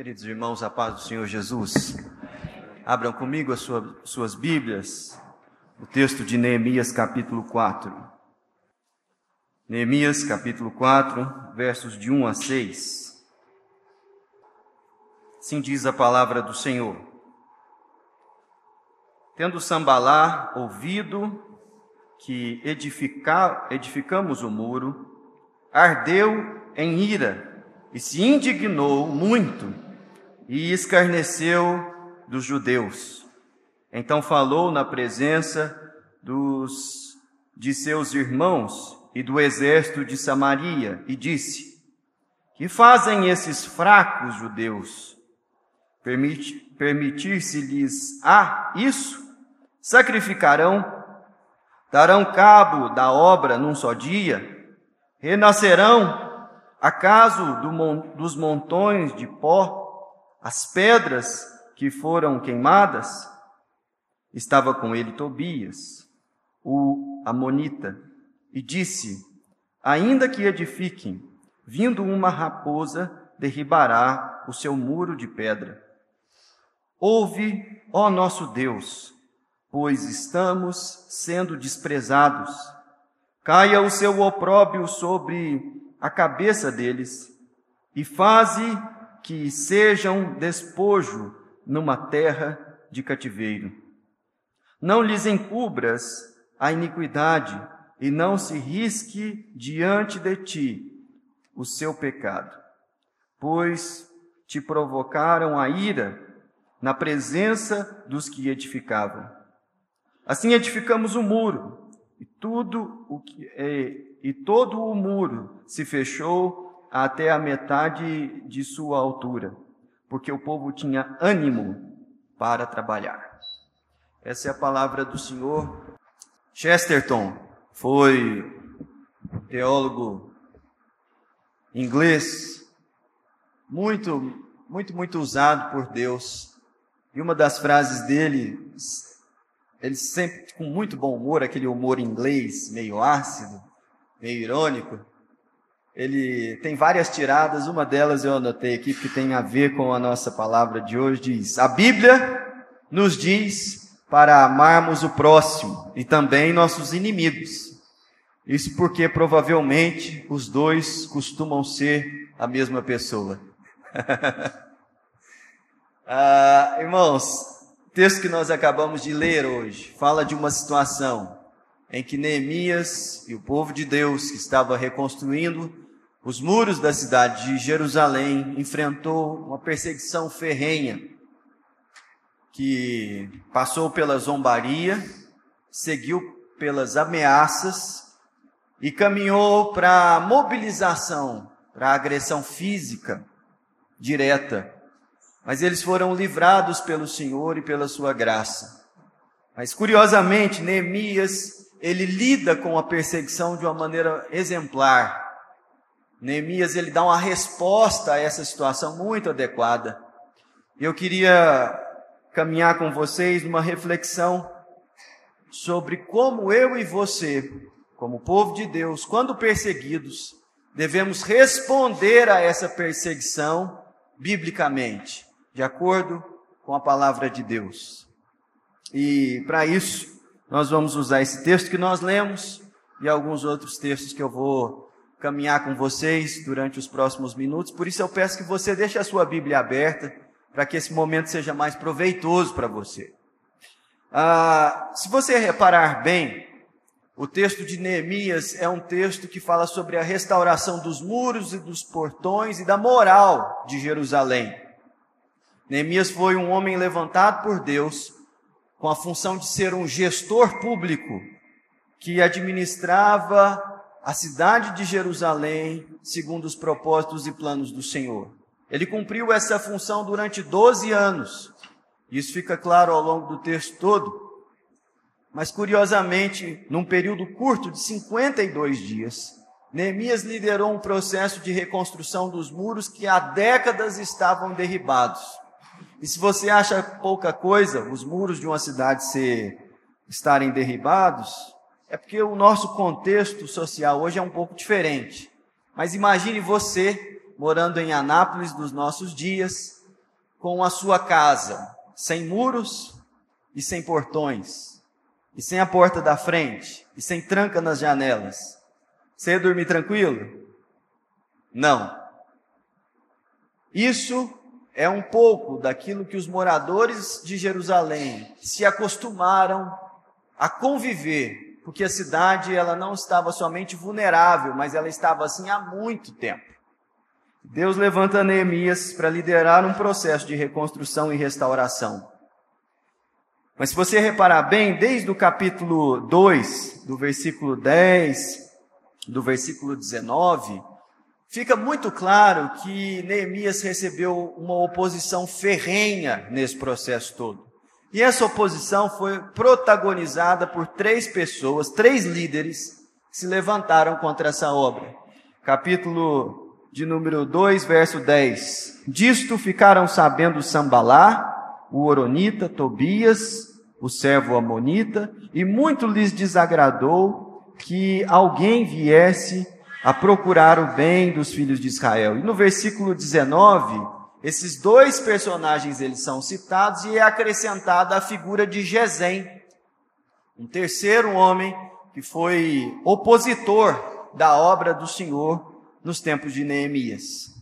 Queridos irmãos, a paz do Senhor Jesus. Abram comigo as sua, suas Bíblias, o texto de Neemias, capítulo 4. Neemias, capítulo 4, versos de 1 a 6. Assim diz a palavra do Senhor. Tendo Sambalá ouvido que edifica, edificamos o muro, ardeu em ira e se indignou muito e escarneceu dos judeus. Então falou na presença dos de seus irmãos e do exército de Samaria e disse: Que fazem esses fracos judeus? Permite, Permitir-se-lhes a isso? Sacrificarão? Darão cabo da obra num só dia? Renascerão? Acaso do, dos montões de pó as pedras que foram queimadas, estava com ele Tobias, o Amonita, e disse: Ainda que edifiquem, vindo uma raposa, derribará o seu muro de pedra. Ouve, ó nosso Deus, pois estamos sendo desprezados. Caia o seu opróbio sobre a cabeça deles, e faze que sejam despojo numa terra de cativeiro. Não lhes encubras a iniquidade e não se risque diante de ti o seu pecado, pois te provocaram a ira na presença dos que edificavam. Assim edificamos o muro, e tudo o que é, e todo o muro se fechou até a metade de sua altura, porque o povo tinha ânimo para trabalhar. Essa é a palavra do Senhor. Chesterton foi teólogo inglês, muito, muito, muito usado por Deus. E uma das frases dele, ele sempre com muito bom humor, aquele humor inglês, meio ácido, meio irônico, ele tem várias tiradas, uma delas eu anotei aqui que tem a ver com a nossa palavra de hoje, diz: A Bíblia nos diz para amarmos o próximo e também nossos inimigos. Isso porque provavelmente os dois costumam ser a mesma pessoa. ah, irmãos, o texto que nós acabamos de ler hoje fala de uma situação em que Neemias e o povo de Deus que estava reconstruindo os muros da cidade de Jerusalém enfrentou uma perseguição ferrenha que passou pela zombaria, seguiu pelas ameaças e caminhou para a mobilização, para a agressão física direta. Mas eles foram livrados pelo Senhor e pela sua graça. Mas curiosamente, Neemias ele lida com a perseguição de uma maneira exemplar. Neemias ele dá uma resposta a essa situação muito adequada. Eu queria caminhar com vocês numa reflexão sobre como eu e você, como povo de Deus, quando perseguidos, devemos responder a essa perseguição biblicamente, de acordo com a palavra de Deus. E para isso, nós vamos usar esse texto que nós lemos e alguns outros textos que eu vou caminhar com vocês durante os próximos minutos. Por isso eu peço que você deixe a sua Bíblia aberta para que esse momento seja mais proveitoso para você. Ah, se você reparar bem, o texto de Neemias é um texto que fala sobre a restauração dos muros e dos portões e da moral de Jerusalém. Neemias foi um homem levantado por Deus com a função de ser um gestor público que administrava a cidade de Jerusalém segundo os propósitos e planos do Senhor. Ele cumpriu essa função durante 12 anos. Isso fica claro ao longo do texto todo. Mas curiosamente, num período curto de 52 dias, Neemias liderou um processo de reconstrução dos muros que há décadas estavam derribados. E se você acha pouca coisa, os muros de uma cidade ser, estarem derribados, é porque o nosso contexto social hoje é um pouco diferente. Mas imagine você morando em Anápolis dos nossos dias, com a sua casa, sem muros e sem portões, e sem a porta da frente, e sem tranca nas janelas, você ia dormir tranquilo? Não. Isso é um pouco daquilo que os moradores de Jerusalém se acostumaram a conviver, porque a cidade ela não estava somente vulnerável, mas ela estava assim há muito tempo. Deus levanta Neemias para liderar um processo de reconstrução e restauração. Mas se você reparar bem, desde o capítulo 2, do versículo 10, do versículo 19, fica muito claro que Neemias recebeu uma oposição ferrenha nesse processo todo. E essa oposição foi protagonizada por três pessoas, três líderes, que se levantaram contra essa obra. Capítulo de número 2, verso 10. Disto ficaram sabendo Sambalá, o Oronita, Tobias, o servo Amonita, e muito lhes desagradou que alguém viesse a procurar o bem dos filhos de Israel. E no versículo 19, esses dois personagens eles são citados e é acrescentada a figura de Gesem, um terceiro homem que foi opositor da obra do Senhor nos tempos de Neemias.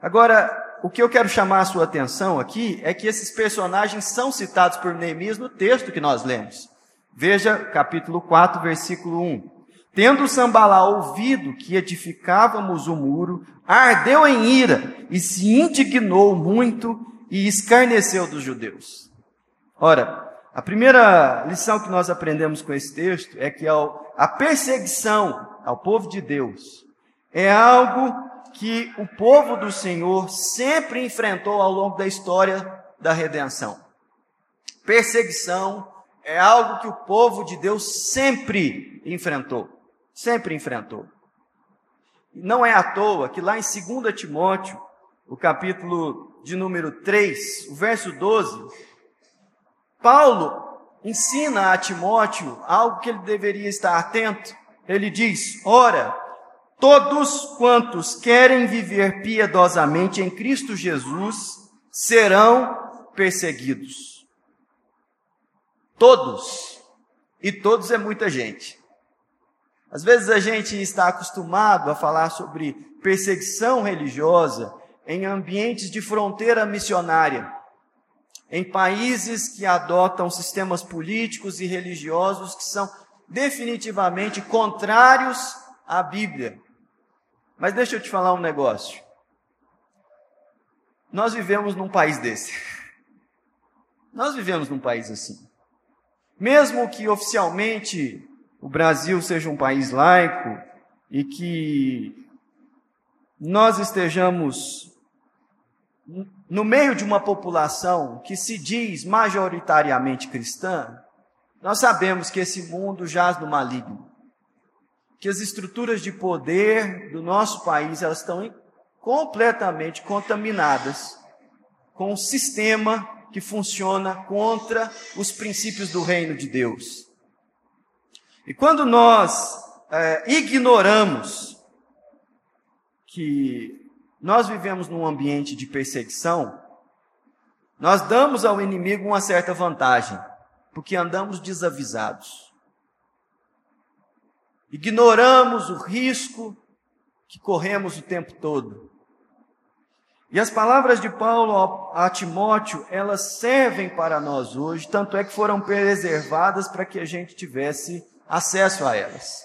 Agora, o que eu quero chamar a sua atenção aqui é que esses personagens são citados por Neemias no texto que nós lemos. Veja capítulo 4, versículo 1. Tendo Sambalá ouvido que edificávamos o muro, ardeu em ira e se indignou muito e escarneceu dos judeus. Ora, a primeira lição que nós aprendemos com esse texto é que a perseguição ao povo de Deus é algo que o povo do Senhor sempre enfrentou ao longo da história da redenção. Perseguição é algo que o povo de Deus sempre enfrentou. Sempre enfrentou. Não é à toa que lá em 2 Timóteo, o capítulo de número 3, o verso 12, Paulo ensina a Timóteo algo que ele deveria estar atento. Ele diz: Ora, Todos quantos querem viver piedosamente em Cristo Jesus serão perseguidos. Todos. E todos é muita gente. Às vezes a gente está acostumado a falar sobre perseguição religiosa em ambientes de fronteira missionária, em países que adotam sistemas políticos e religiosos que são definitivamente contrários à Bíblia. Mas deixa eu te falar um negócio. Nós vivemos num país desse. Nós vivemos num país assim. Mesmo que oficialmente o Brasil seja um país laico e que nós estejamos no meio de uma população que se diz majoritariamente cristã, nós sabemos que esse mundo jaz no maligno que as estruturas de poder do nosso país elas estão completamente contaminadas com um sistema que funciona contra os princípios do reino de Deus. E quando nós é, ignoramos que nós vivemos num ambiente de perseguição, nós damos ao inimigo uma certa vantagem, porque andamos desavisados. Ignoramos o risco que corremos o tempo todo. E as palavras de Paulo a Timóteo, elas servem para nós hoje, tanto é que foram preservadas para que a gente tivesse acesso a elas.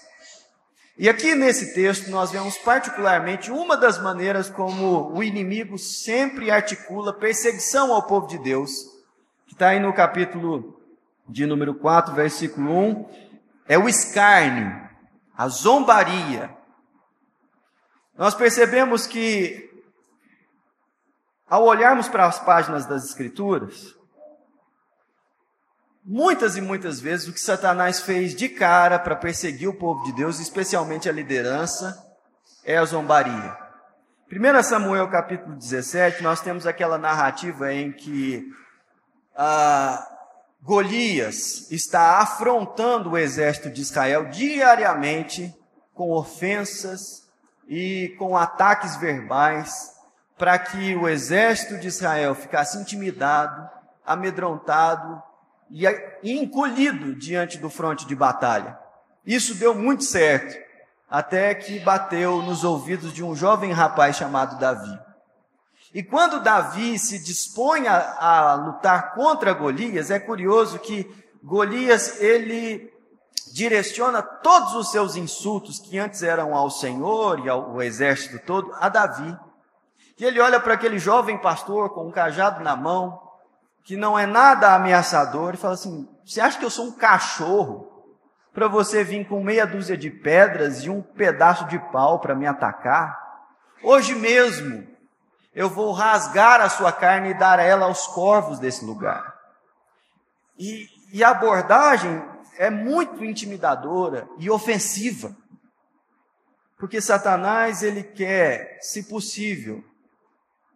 E aqui nesse texto nós vemos particularmente uma das maneiras como o inimigo sempre articula perseguição ao povo de Deus, que está aí no capítulo de número 4, versículo 1, é o escárnio a zombaria. Nós percebemos que, ao olharmos para as páginas das Escrituras, muitas e muitas vezes o que Satanás fez de cara para perseguir o povo de Deus, especialmente a liderança, é a zombaria. 1 Samuel capítulo 17, nós temos aquela narrativa em que ah, Golias está afrontando o exército de Israel diariamente com ofensas e com ataques verbais, para que o exército de Israel ficasse intimidado, amedrontado e encolhido diante do fronte de batalha. Isso deu muito certo, até que bateu nos ouvidos de um jovem rapaz chamado Davi. E quando Davi se dispõe a, a lutar contra Golias, é curioso que Golias ele direciona todos os seus insultos que antes eram ao Senhor e ao exército todo a Davi. E ele olha para aquele jovem pastor com um cajado na mão, que não é nada ameaçador, e fala assim: Você acha que eu sou um cachorro para você vir com meia dúzia de pedras e um pedaço de pau para me atacar? Hoje mesmo eu vou rasgar a sua carne e dar ela aos corvos desse lugar. E, e a abordagem é muito intimidadora e ofensiva. Porque Satanás ele quer, se possível,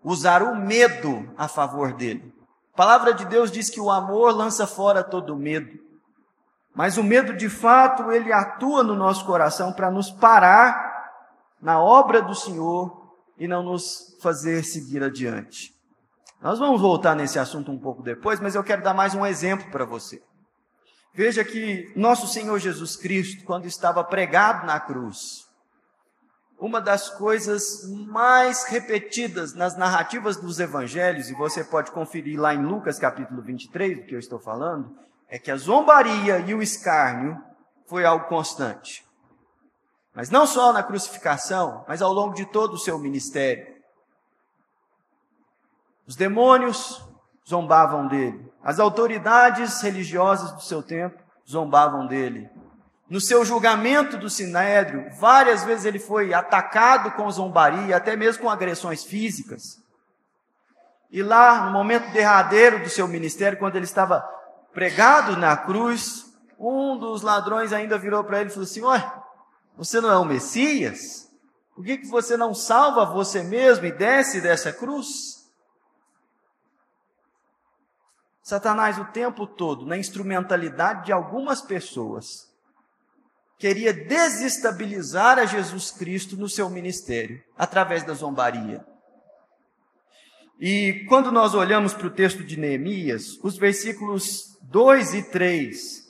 usar o medo a favor dele. A palavra de Deus diz que o amor lança fora todo medo. Mas o medo, de fato, ele atua no nosso coração para nos parar na obra do Senhor e não nos fazer seguir adiante. Nós vamos voltar nesse assunto um pouco depois, mas eu quero dar mais um exemplo para você. Veja que nosso Senhor Jesus Cristo, quando estava pregado na cruz, uma das coisas mais repetidas nas narrativas dos evangelhos, e você pode conferir lá em Lucas capítulo 23, do que eu estou falando, é que a zombaria e o escárnio foi algo constante. Mas não só na crucificação, mas ao longo de todo o seu ministério. Os demônios zombavam dele, as autoridades religiosas do seu tempo zombavam dele, no seu julgamento do Sinédrio, várias vezes ele foi atacado com zombaria, até mesmo com agressões físicas. E lá, no momento derradeiro do seu ministério, quando ele estava pregado na cruz, um dos ladrões ainda virou para ele e falou assim: você não é o Messias? Por que, que você não salva você mesmo e desce dessa cruz? Satanás, o tempo todo, na instrumentalidade de algumas pessoas, queria desestabilizar a Jesus Cristo no seu ministério, através da zombaria. E quando nós olhamos para o texto de Neemias, os versículos 2 e 3 uh,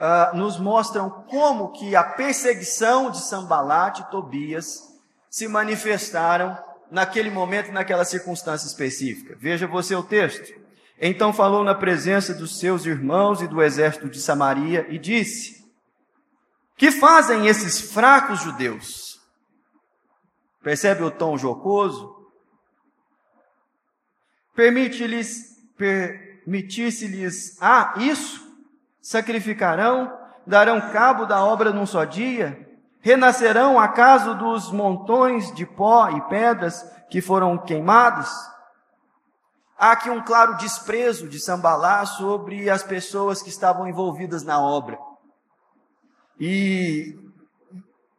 ah, nos mostram como que a perseguição de Sambalat e Tobias se manifestaram naquele momento, naquela circunstância específica. Veja você o texto. Então falou na presença dos seus irmãos e do exército de Samaria e disse: que fazem esses fracos judeus? Percebe o tom jocoso? Permite-lhes, permitisse-lhes, ah, isso? Sacrificarão, darão cabo da obra num só dia? Renascerão acaso dos montões de pó e pedras que foram queimados? Há aqui um claro desprezo de Sambalá sobre as pessoas que estavam envolvidas na obra. E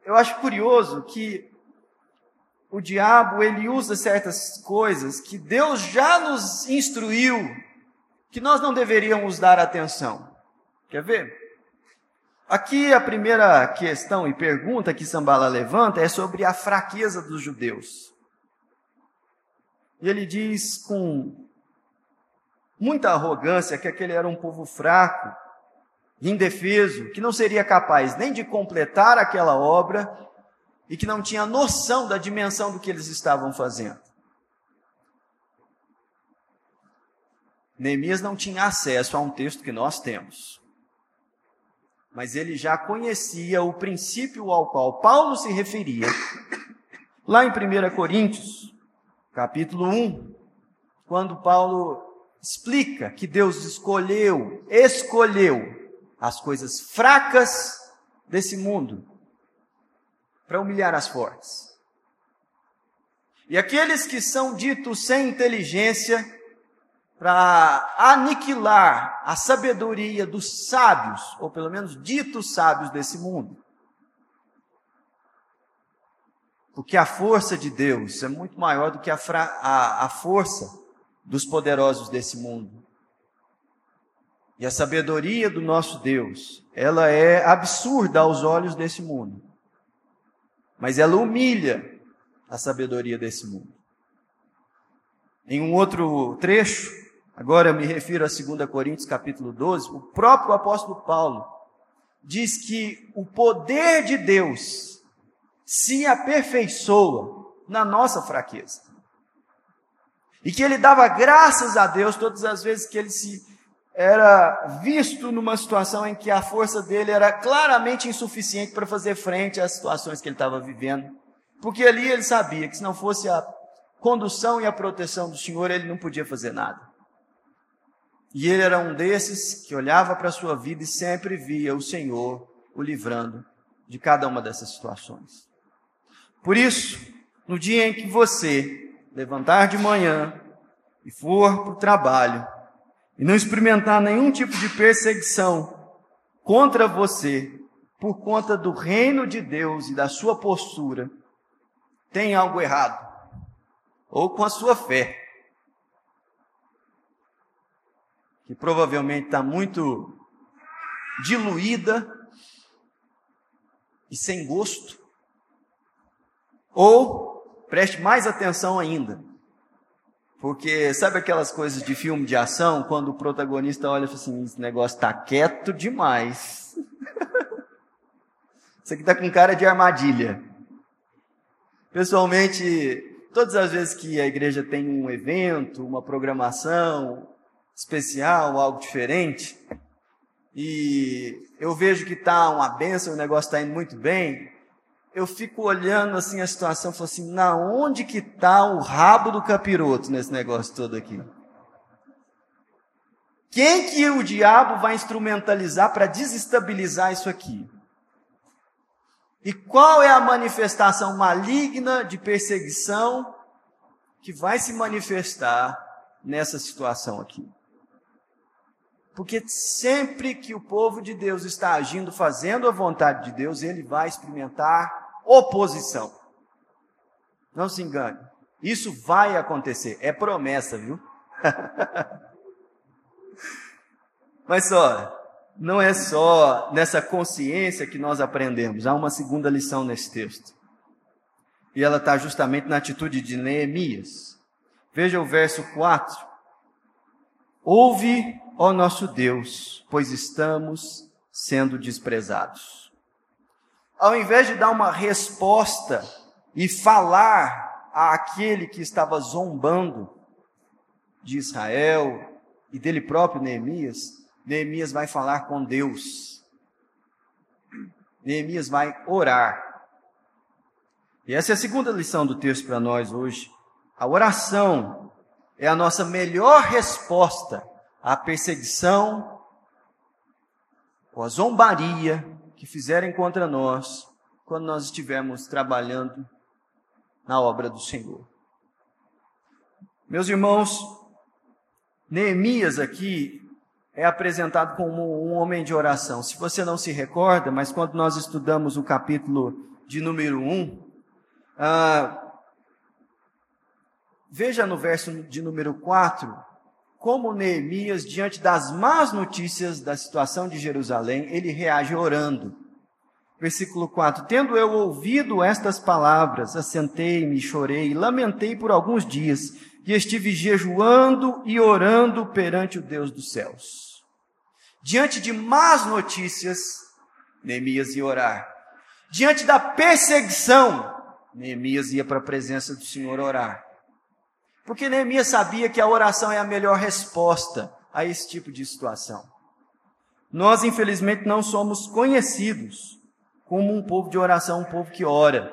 eu acho curioso que o diabo ele usa certas coisas que Deus já nos instruiu que nós não deveríamos dar atenção. Quer ver? Aqui a primeira questão e pergunta que Sambala levanta é sobre a fraqueza dos judeus. E ele diz com muita arrogância que aquele era um povo fraco, indefeso, que não seria capaz nem de completar aquela obra e que não tinha noção da dimensão do que eles estavam fazendo. Neemias não tinha acesso a um texto que nós temos. Mas ele já conhecia o princípio ao qual Paulo se referia, lá em 1 Coríntios, capítulo 1, quando Paulo explica que Deus escolheu, escolheu as coisas fracas desse mundo para humilhar as fortes. E aqueles que são ditos sem inteligência para aniquilar a sabedoria dos sábios, ou pelo menos ditos sábios desse mundo. Porque a força de Deus é muito maior do que a, a, a força dos poderosos desse mundo. E a sabedoria do nosso Deus, ela é absurda aos olhos desse mundo. Mas ela humilha a sabedoria desse mundo. Em um outro trecho, agora eu me refiro a 2 Coríntios capítulo 12, o próprio apóstolo Paulo diz que o poder de Deus se aperfeiçoa na nossa fraqueza. E que ele dava graças a Deus todas as vezes que ele se era visto numa situação em que a força dele era claramente insuficiente para fazer frente às situações que ele estava vivendo. Porque ali ele sabia que se não fosse a condução e a proteção do Senhor, ele não podia fazer nada. E ele era um desses que olhava para a sua vida e sempre via o Senhor o livrando de cada uma dessas situações. Por isso, no dia em que você levantar de manhã e for para o trabalho, e não experimentar nenhum tipo de perseguição contra você por conta do reino de Deus e da sua postura, tem algo errado. Ou com a sua fé, que provavelmente está muito diluída e sem gosto. Ou preste mais atenção ainda, porque sabe aquelas coisas de filme de ação, quando o protagonista olha e fala assim, esse negócio está quieto demais. Isso aqui está com cara de armadilha. Pessoalmente, todas as vezes que a igreja tem um evento, uma programação especial, algo diferente, e eu vejo que está uma benção, o negócio está indo muito bem, eu fico olhando assim a situação, falo assim, na onde que está o rabo do capiroto nesse negócio todo aqui? Quem que o diabo vai instrumentalizar para desestabilizar isso aqui? E qual é a manifestação maligna de perseguição que vai se manifestar nessa situação aqui? Porque sempre que o povo de Deus está agindo, fazendo a vontade de Deus, ele vai experimentar oposição. Não se engane. Isso vai acontecer. É promessa, viu? Mas só, não é só nessa consciência que nós aprendemos. Há uma segunda lição nesse texto. E ela está justamente na atitude de Neemias. Veja o verso 4. Ouve ó nosso Deus, pois estamos sendo desprezados. Ao invés de dar uma resposta e falar àquele que estava zombando de Israel e dele próprio Neemias, Neemias vai falar com Deus. Neemias vai orar. E essa é a segunda lição do texto para nós hoje. A oração é a nossa melhor resposta a perseguição ou a zombaria que fizerem contra nós quando nós estivermos trabalhando na obra do Senhor. Meus irmãos, Neemias aqui é apresentado como um homem de oração. Se você não se recorda, mas quando nós estudamos o capítulo de número 1, ah, veja no verso de número 4, como Neemias, diante das más notícias da situação de Jerusalém, ele reage orando. Versículo 4: Tendo eu ouvido estas palavras, assentei-me, chorei, lamentei por alguns dias, e estive jejuando e orando perante o Deus dos céus. Diante de más notícias, Neemias ia orar. Diante da perseguição, Neemias ia para a presença do Senhor orar. Porque Neemias sabia que a oração é a melhor resposta a esse tipo de situação. Nós, infelizmente, não somos conhecidos como um povo de oração, um povo que ora.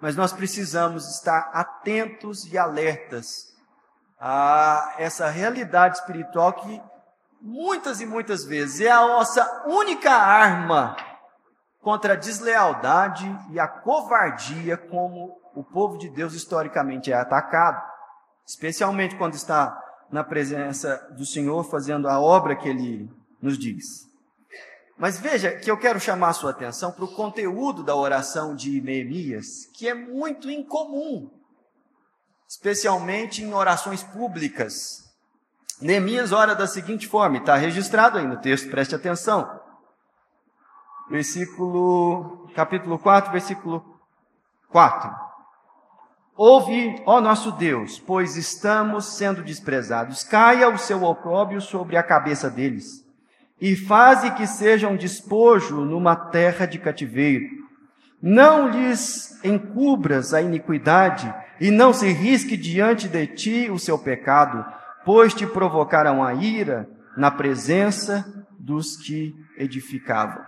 Mas nós precisamos estar atentos e alertas a essa realidade espiritual que muitas e muitas vezes é a nossa única arma contra a deslealdade e a covardia como o povo de Deus historicamente é atacado, especialmente quando está na presença do Senhor fazendo a obra que ele nos diz. Mas veja que eu quero chamar a sua atenção para o conteúdo da oração de Neemias, que é muito incomum, especialmente em orações públicas. Neemias ora da seguinte forma, está registrado aí no texto, preste atenção. Versículo, capítulo 4, versículo 4. Ouve, ó nosso Deus, pois estamos sendo desprezados. Caia o seu opróbrio sobre a cabeça deles, e faze que sejam despojo numa terra de cativeiro. Não lhes encubras a iniquidade, e não se risque diante de ti o seu pecado, pois te provocaram a ira na presença dos que edificavam.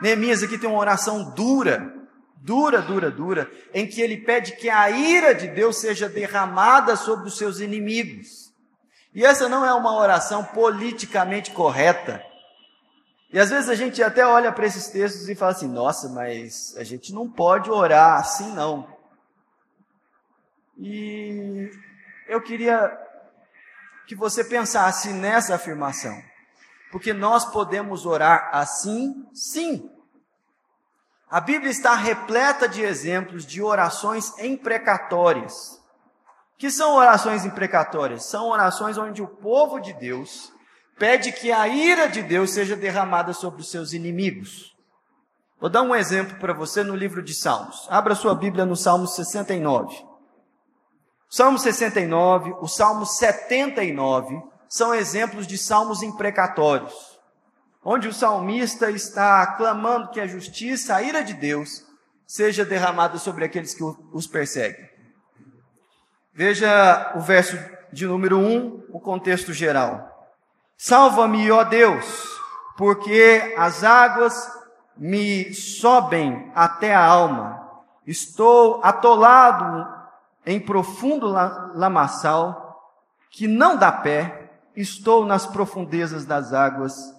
Neemias aqui tem uma oração dura, dura, dura, dura, em que ele pede que a ira de Deus seja derramada sobre os seus inimigos. E essa não é uma oração politicamente correta. E às vezes a gente até olha para esses textos e fala assim: nossa, mas a gente não pode orar assim, não. E eu queria que você pensasse nessa afirmação, porque nós podemos orar assim, sim. A Bíblia está repleta de exemplos de orações imprecatórias. Que são orações imprecatórias? São orações onde o povo de Deus pede que a ira de Deus seja derramada sobre os seus inimigos. Vou dar um exemplo para você no livro de Salmos. Abra sua Bíblia no Salmo 69. Salmo 69, o Salmo 79 são exemplos de salmos imprecatórios onde o salmista está clamando que a justiça, a ira de Deus, seja derramada sobre aqueles que os perseguem. Veja o verso de número 1, o contexto geral. Salva-me, ó Deus, porque as águas me sobem até a alma. Estou atolado em profundo lamaçal que não dá pé. Estou nas profundezas das águas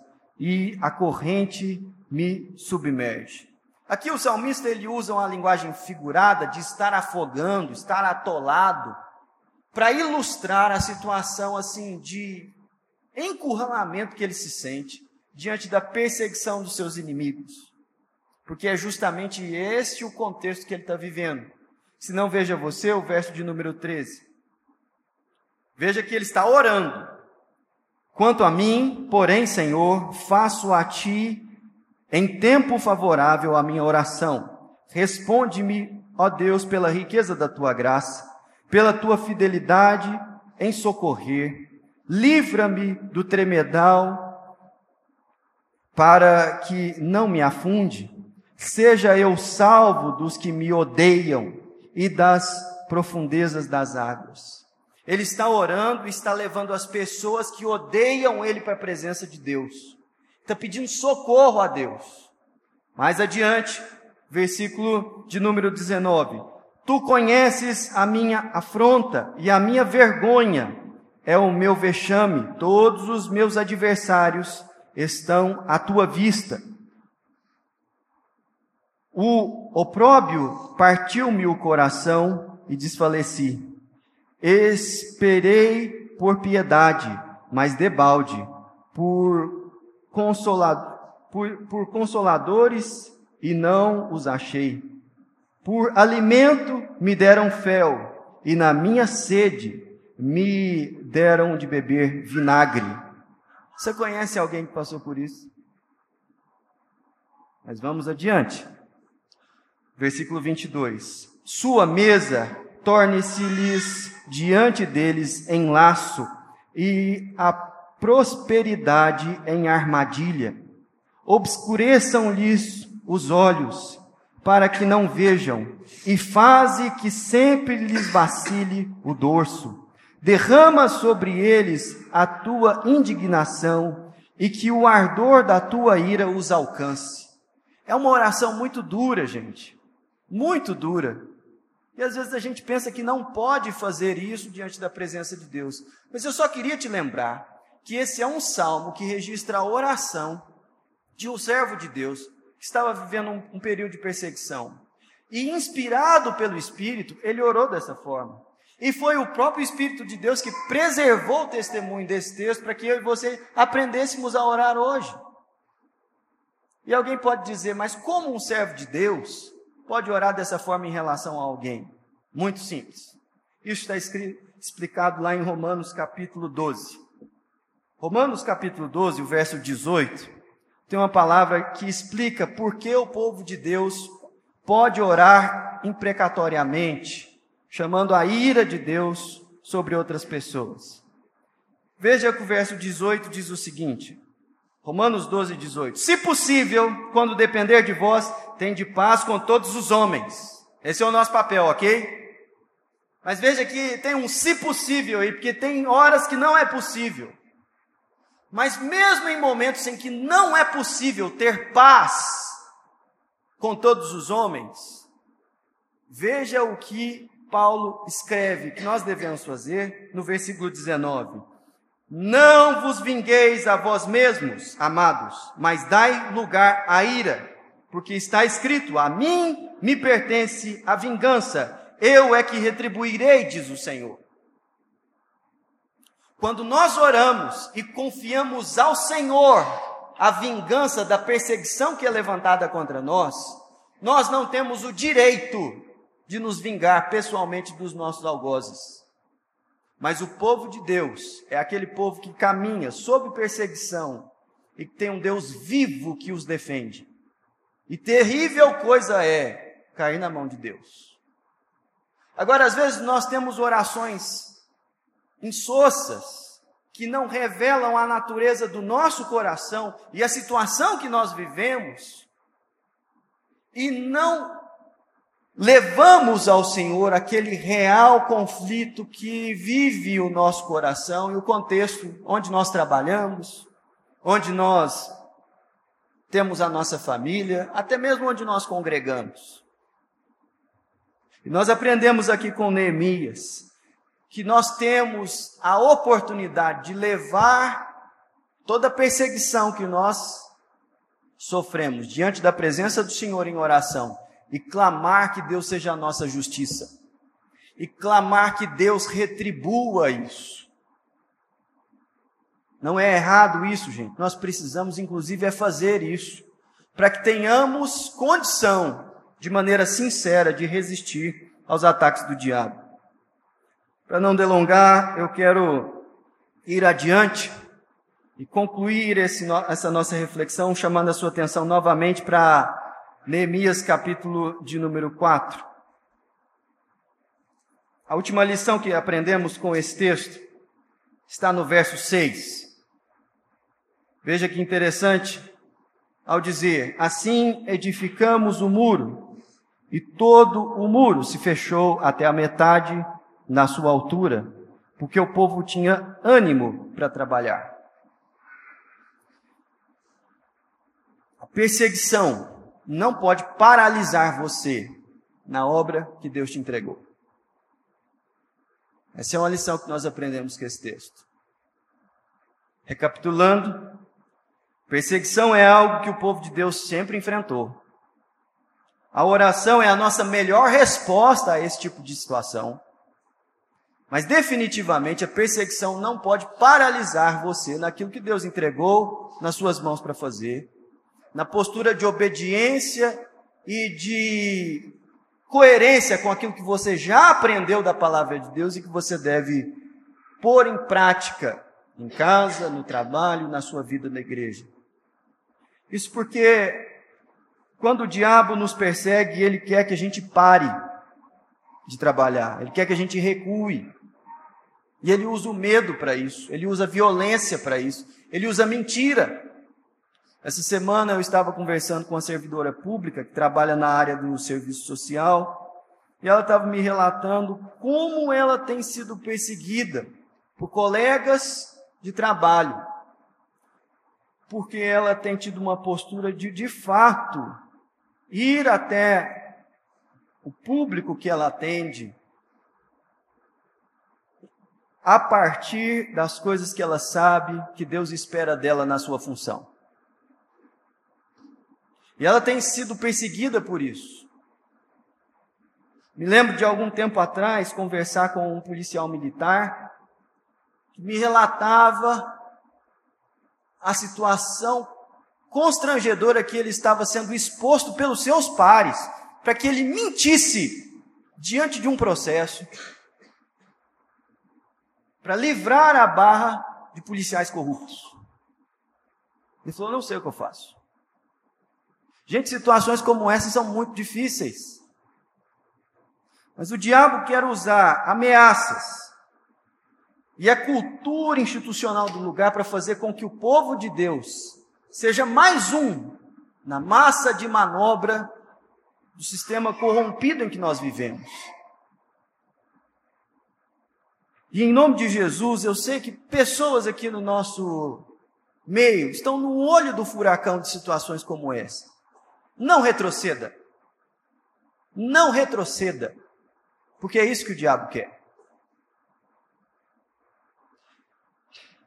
e a corrente me submerge. Aqui o salmista ele usa uma linguagem figurada de estar afogando, estar atolado, para ilustrar a situação assim de encurralamento que ele se sente diante da perseguição dos seus inimigos. Porque é justamente esse o contexto que ele está vivendo. Se não, veja você o verso de número 13. Veja que ele está orando. Quanto a mim, porém, Senhor, faço a ti em tempo favorável a minha oração. Responde-me, ó Deus, pela riqueza da tua graça, pela tua fidelidade em socorrer. Livra-me do tremedal para que não me afunde. Seja eu salvo dos que me odeiam e das profundezas das águas. Ele está orando está levando as pessoas que odeiam ele para a presença de Deus. Está pedindo socorro a Deus. Mais adiante, versículo de número 19: Tu conheces a minha afronta e a minha vergonha é o meu vexame, todos os meus adversários estão à tua vista. O opróbio partiu-me o coração e desfaleci. Esperei por piedade, mas debalde, por, por, por consoladores e não os achei. Por alimento me deram fel, e na minha sede me deram de beber vinagre. Você conhece alguém que passou por isso? Mas vamos adiante. Versículo 22. Sua mesa torne-se-lhes diante deles em laço e a prosperidade em armadilha. Obscureçam-lhes os olhos, para que não vejam, e faze que sempre lhes vacile o dorso. Derrama sobre eles a tua indignação e que o ardor da tua ira os alcance. É uma oração muito dura, gente. Muito dura. E às vezes a gente pensa que não pode fazer isso diante da presença de Deus. Mas eu só queria te lembrar que esse é um salmo que registra a oração de um servo de Deus que estava vivendo um, um período de perseguição. E inspirado pelo Espírito, ele orou dessa forma. E foi o próprio Espírito de Deus que preservou o testemunho desse texto para que eu e você aprendêssemos a orar hoje. E alguém pode dizer, mas como um servo de Deus pode orar dessa forma em relação a alguém? Muito simples. Isso está escrito, explicado lá em Romanos capítulo 12. Romanos capítulo 12, o verso 18, tem uma palavra que explica por que o povo de Deus pode orar imprecatoriamente, chamando a ira de Deus sobre outras pessoas. Veja que o verso 18 diz o seguinte: Romanos 12, 18. Se possível, quando depender de vós, de paz com todos os homens. Esse é o nosso papel, ok? Mas veja que tem um se possível aí, porque tem horas que não é possível. Mas mesmo em momentos em que não é possível ter paz com todos os homens, veja o que Paulo escreve que nós devemos fazer no versículo 19. Não vos vingueis a vós mesmos, amados, mas dai lugar à ira, porque está escrito: A mim me pertence a vingança, eu é que retribuirei, diz o Senhor. Quando nós oramos e confiamos ao Senhor a vingança da perseguição que é levantada contra nós, nós não temos o direito de nos vingar pessoalmente dos nossos algozes. Mas o povo de Deus é aquele povo que caminha sob perseguição e que tem um Deus vivo que os defende. E terrível coisa é cair na mão de Deus. Agora, às vezes nós temos orações insossas, que não revelam a natureza do nosso coração e a situação que nós vivemos, e não levamos ao Senhor aquele real conflito que vive o nosso coração e o contexto onde nós trabalhamos, onde nós temos a nossa família, até mesmo onde nós congregamos. E nós aprendemos aqui com Neemias que nós temos a oportunidade de levar toda a perseguição que nós sofremos diante da presença do Senhor em oração e clamar que Deus seja a nossa justiça e clamar que Deus retribua isso. Não é errado isso, gente. Nós precisamos, inclusive, é fazer isso, para que tenhamos condição, de maneira sincera, de resistir aos ataques do diabo. Para não delongar, eu quero ir adiante e concluir esse, essa nossa reflexão chamando a sua atenção novamente para Neemias capítulo de número 4. A última lição que aprendemos com esse texto está no verso 6. Veja que interessante ao dizer: Assim edificamos o muro, e todo o muro se fechou até a metade na sua altura, porque o povo tinha ânimo para trabalhar. A perseguição não pode paralisar você na obra que Deus te entregou. Essa é uma lição que nós aprendemos com esse texto. Recapitulando, Perseguição é algo que o povo de Deus sempre enfrentou. A oração é a nossa melhor resposta a esse tipo de situação. Mas definitivamente a perseguição não pode paralisar você naquilo que Deus entregou nas suas mãos para fazer, na postura de obediência e de coerência com aquilo que você já aprendeu da palavra de Deus e que você deve pôr em prática em casa, no trabalho, na sua vida na igreja. Isso porque quando o diabo nos persegue, ele quer que a gente pare de trabalhar, ele quer que a gente recue. E ele usa o medo para isso, ele usa a violência para isso, ele usa a mentira. Essa semana eu estava conversando com uma servidora pública que trabalha na área do serviço social, e ela estava me relatando como ela tem sido perseguida por colegas de trabalho porque ela tem tido uma postura de, de fato, ir até o público que ela atende, a partir das coisas que ela sabe que Deus espera dela na sua função. E ela tem sido perseguida por isso. Me lembro de algum tempo atrás conversar com um policial militar que me relatava a situação constrangedora que ele estava sendo exposto pelos seus pares, para que ele mentisse diante de um processo, para livrar a barra de policiais corruptos. Ele falou: não sei o que eu faço. Gente, situações como essas são muito difíceis. Mas o diabo quer usar ameaças e a cultura institucional do lugar para fazer com que o povo de Deus seja mais um na massa de manobra do sistema corrompido em que nós vivemos. E em nome de Jesus, eu sei que pessoas aqui no nosso meio estão no olho do furacão de situações como essa. Não retroceda. Não retroceda. Porque é isso que o diabo quer.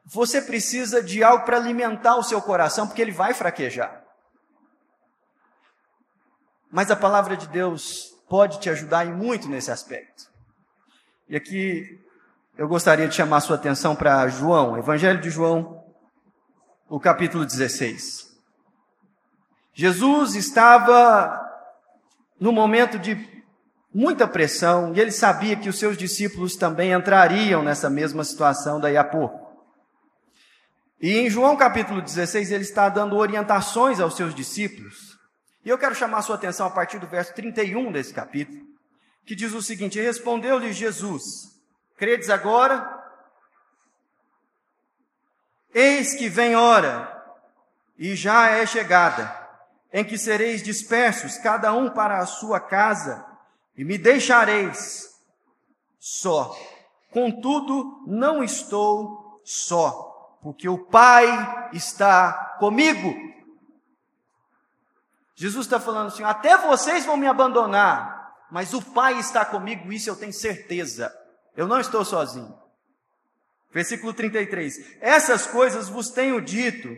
Você precisa de algo para alimentar o seu coração, porque ele vai fraquejar. Mas a palavra de Deus pode te ajudar em muito nesse aspecto. E aqui eu gostaria de chamar a sua atenção para João, Evangelho de João, o capítulo 16. Jesus estava no momento de muita pressão e ele sabia que os seus discípulos também entrariam nessa mesma situação daí a pouco. E em João capítulo 16 ele está dando orientações aos seus discípulos. E eu quero chamar a sua atenção a partir do verso 31 desse capítulo, que diz o seguinte: Respondeu-lhe Jesus: Credes agora? Eis que vem hora, e já é chegada, em que sereis dispersos, cada um para a sua casa, e me deixareis só. Contudo, não estou só, porque o Pai está comigo. Jesus está falando assim: até vocês vão me abandonar, mas o Pai está comigo, isso eu tenho certeza. Eu não estou sozinho. Versículo 33: Essas coisas vos tenho dito,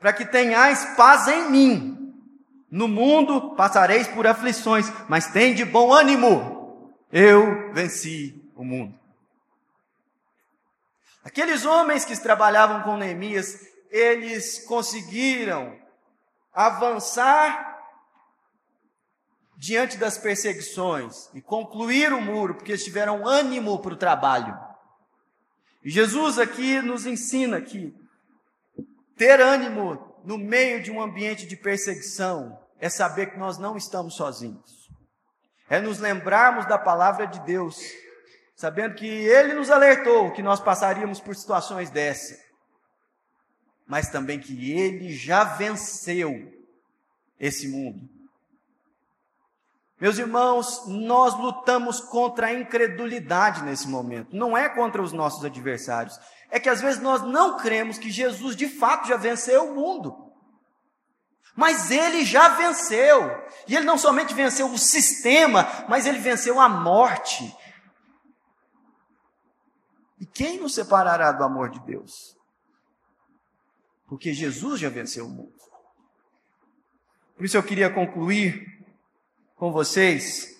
para que tenhais paz em mim. No mundo passareis por aflições, mas tem de bom ânimo. Eu venci o mundo. Aqueles homens que trabalhavam com Neemias, eles conseguiram avançar diante das perseguições e concluir o muro, porque eles tiveram ânimo para o trabalho. E Jesus aqui nos ensina que ter ânimo no meio de um ambiente de perseguição é saber que nós não estamos sozinhos. É nos lembrarmos da palavra de Deus, sabendo que Ele nos alertou que nós passaríamos por situações dessa, mas também que Ele já venceu esse mundo. Meus irmãos, nós lutamos contra a incredulidade nesse momento, não é contra os nossos adversários. É que às vezes nós não cremos que Jesus de fato já venceu o mundo. Mas ele já venceu. E ele não somente venceu o sistema, mas ele venceu a morte. E quem nos separará do amor de Deus? Porque Jesus já venceu o mundo. Por isso eu queria concluir com vocês,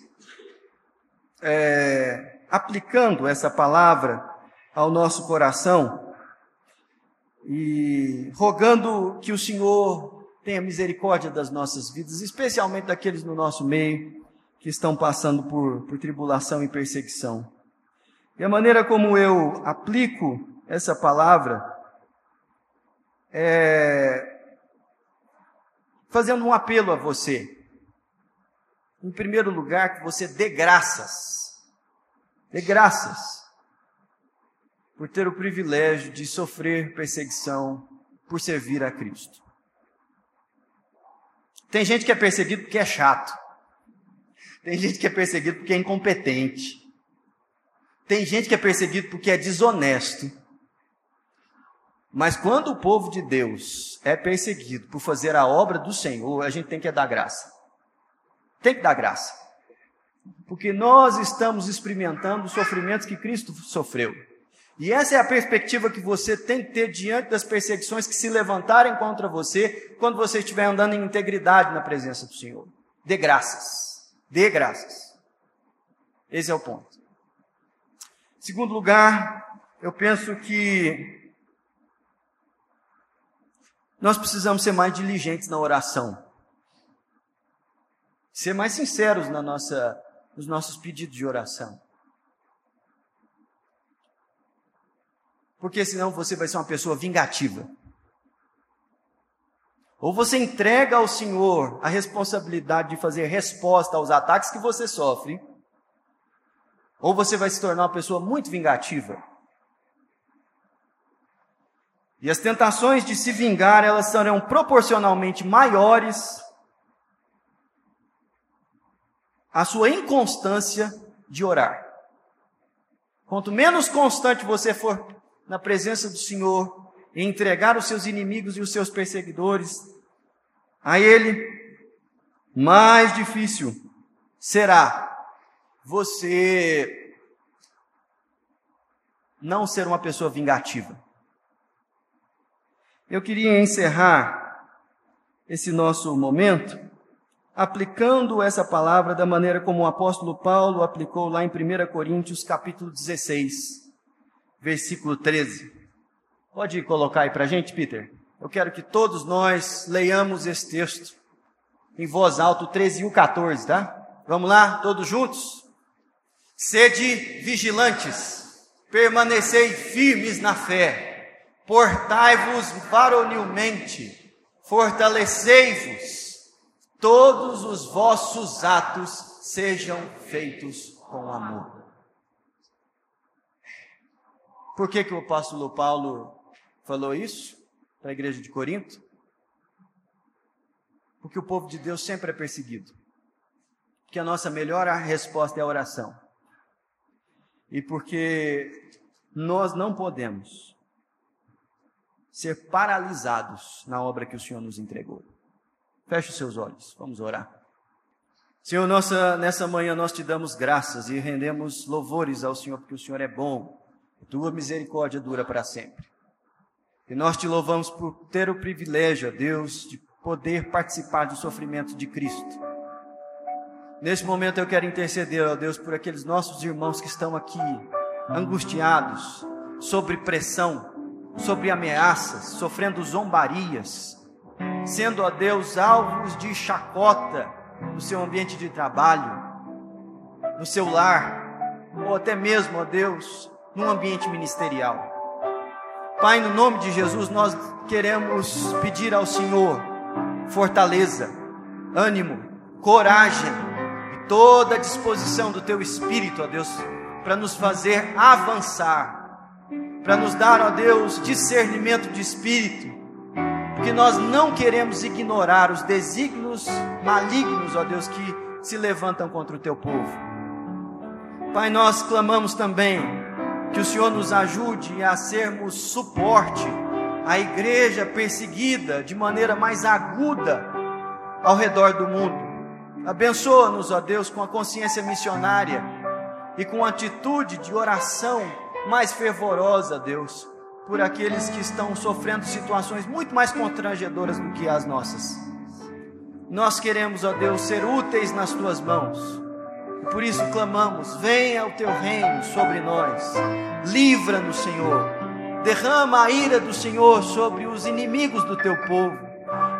é, aplicando essa palavra ao nosso coração e rogando que o Senhor tenha misericórdia das nossas vidas, especialmente daqueles no nosso meio que estão passando por, por tribulação e perseguição. E a maneira como eu aplico essa palavra é fazendo um apelo a você em primeiro lugar, que você dê graças. Dê graças por ter o privilégio de sofrer perseguição por servir a Cristo. Tem gente que é perseguido porque é chato. Tem gente que é perseguido porque é incompetente. Tem gente que é perseguido porque é desonesto. Mas quando o povo de Deus é perseguido por fazer a obra do Senhor, a gente tem que dar graça. Tem que dar graça. Porque nós estamos experimentando os sofrimentos que Cristo sofreu. E essa é a perspectiva que você tem que ter diante das perseguições que se levantarem contra você quando você estiver andando em integridade na presença do Senhor. Dê graças. Dê graças. Esse é o ponto. Segundo lugar, eu penso que nós precisamos ser mais diligentes na oração ser mais sinceros na nossa, nos nossos pedidos de oração. Porque senão você vai ser uma pessoa vingativa. Ou você entrega ao Senhor a responsabilidade de fazer resposta aos ataques que você sofre, ou você vai se tornar uma pessoa muito vingativa. E as tentações de se vingar, elas serão proporcionalmente maiores à sua inconstância de orar. Quanto menos constante você for na presença do Senhor, e entregar os seus inimigos e os seus perseguidores a Ele, mais difícil será você não ser uma pessoa vingativa. Eu queria encerrar esse nosso momento aplicando essa palavra da maneira como o apóstolo Paulo aplicou lá em 1 Coríntios capítulo 16, versículo 13. Pode colocar aí para a gente, Peter? Eu quero que todos nós leiamos esse texto em voz alta, o 13 e o 14, tá? Vamos lá, todos juntos? Sede vigilantes, permanecei firmes na fé portai-vos varonilmente, fortalecei-vos, todos os vossos atos sejam feitos com amor. Por que, que o apóstolo Paulo falou isso para a igreja de Corinto? Porque o povo de Deus sempre é perseguido. Que a nossa melhor resposta é a oração. E porque nós não podemos ser paralisados na obra que o Senhor nos entregou. Feche os seus olhos, vamos orar. Senhor, nossa, nessa manhã nós te damos graças e rendemos louvores ao Senhor, porque o Senhor é bom, tua misericórdia dura para sempre. E nós te louvamos por ter o privilégio, Deus, de poder participar do sofrimento de Cristo. Nesse momento eu quero interceder, ó Deus, por aqueles nossos irmãos que estão aqui, angustiados, sobre pressão, sobre ameaças, sofrendo zombarias, sendo, ó Deus, alvos de chacota no seu ambiente de trabalho, no seu lar, ou até mesmo, ó Deus, num ambiente ministerial. Pai, no nome de Jesus, nós queremos pedir ao Senhor fortaleza, ânimo, coragem e toda a disposição do Teu Espírito, ó Deus, para nos fazer avançar para nos dar, ó Deus, discernimento de espírito, porque nós não queremos ignorar os desígnios malignos, ó Deus, que se levantam contra o teu povo. Pai, nós clamamos também que o Senhor nos ajude a sermos suporte à igreja perseguida de maneira mais aguda ao redor do mundo. Abençoa-nos, ó Deus, com a consciência missionária e com atitude de oração mais fervorosa, Deus, por aqueles que estão sofrendo situações muito mais constrangedoras do que as nossas. Nós queremos, ó Deus, ser úteis nas tuas mãos. Por isso clamamos: venha o teu reino sobre nós. Livra-nos, Senhor. Derrama a ira do Senhor sobre os inimigos do teu povo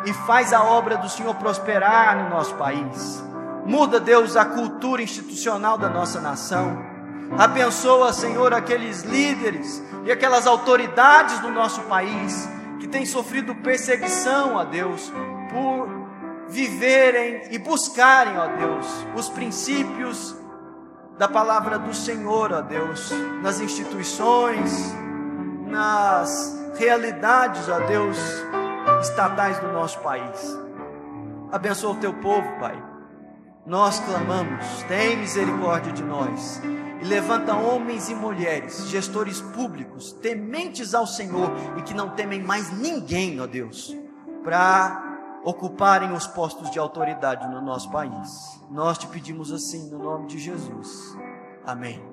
e faz a obra do Senhor prosperar no nosso país. Muda, Deus, a cultura institucional da nossa nação Abençoa, Senhor, aqueles líderes e aquelas autoridades do nosso país que têm sofrido perseguição, ó Deus, por viverem e buscarem, ó Deus, os princípios da palavra do Senhor, ó Deus, nas instituições, nas realidades, ó Deus, estatais do nosso país. Abençoa o teu povo, Pai. Nós clamamos, tem misericórdia de nós e levanta homens e mulheres, gestores públicos, tementes ao Senhor e que não temem mais ninguém, ó Deus, para ocuparem os postos de autoridade no nosso país. Nós te pedimos assim, no nome de Jesus. Amém.